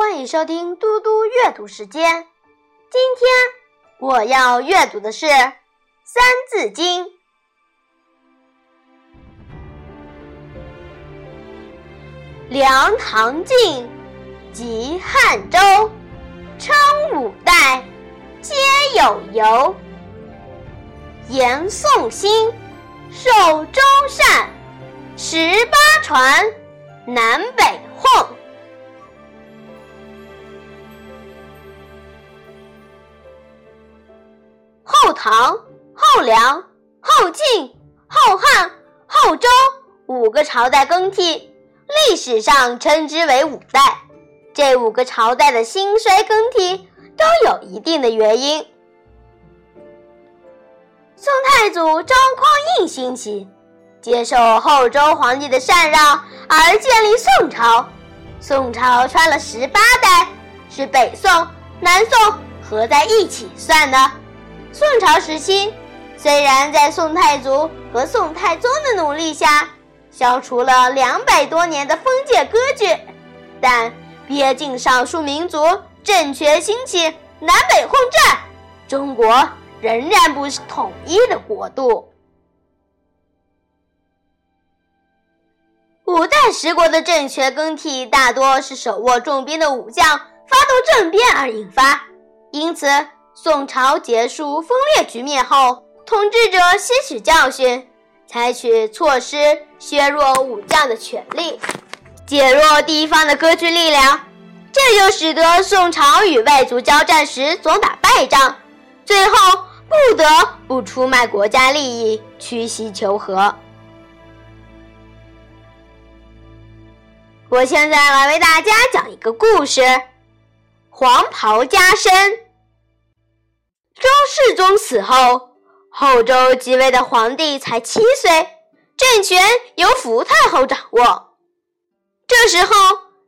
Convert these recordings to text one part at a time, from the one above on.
欢迎收听嘟嘟阅读时间。今天我要阅读的是《三字经》。梁唐晋，及汉周，称五代，皆有由。延宋兴，受周善，十八传，南北混。唐、后梁、后晋、后汉、后周五个朝代更替，历史上称之为五代。这五个朝代的兴衰更替都有一定的原因。宋太祖赵匡胤兴起，接受后周皇帝的禅让而建立宋朝。宋朝穿了十八代，是北宋、南宋合在一起算的。宋朝时期，虽然在宋太祖和宋太宗的努力下，消除了两百多年的封建割据，但边境少数民族政权兴起，南北混战，中国仍然不是统一的国度。五代十国的政权更替，大多是手握重兵的武将发动政变而引发，因此。宋朝结束分裂局面后，统治者吸取教训，采取措施削弱武将的权力，减弱地方的割据力量，这就使得宋朝与外族交战时总打败仗，最后不得不出卖国家利益，屈膝求和。我现在来为大家讲一个故事：黄袍加身。世宗死后，后周即位的皇帝才七岁，政权由福太后掌握。这时候，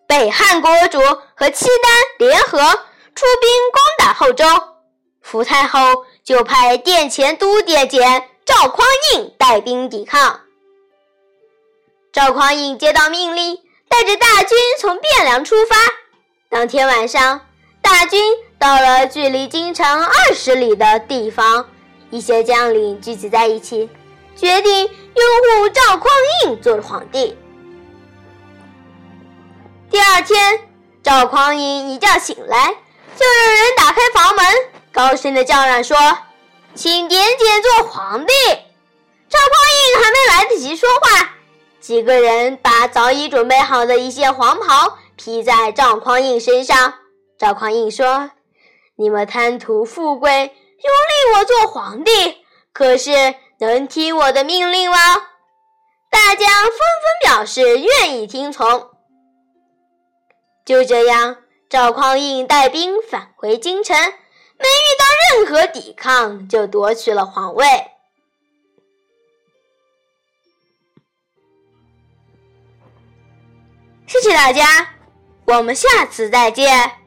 北汉国主和契丹联合出兵攻打后周，福太后就派殿前都点检赵匡胤带兵抵抗。赵匡胤接到命令，带着大军从汴梁出发。当天晚上，大军。到了距离京城二十里的地方，一些将领聚集在一起，决定拥护赵匡胤做皇帝。第二天，赵匡胤一觉醒来，就有人打开房门，高声的叫嚷说：“请点检做皇帝。”赵匡胤还没来得及说话，几个人把早已准备好的一些黄袍披在赵匡胤身上。赵匡胤说。你们贪图富贵，拥立我做皇帝，可是能听我的命令吗？大家纷纷表示愿意听从。就这样，赵匡胤带兵返回京城，没遇到任何抵抗，就夺取了皇位。谢谢大家，我们下次再见。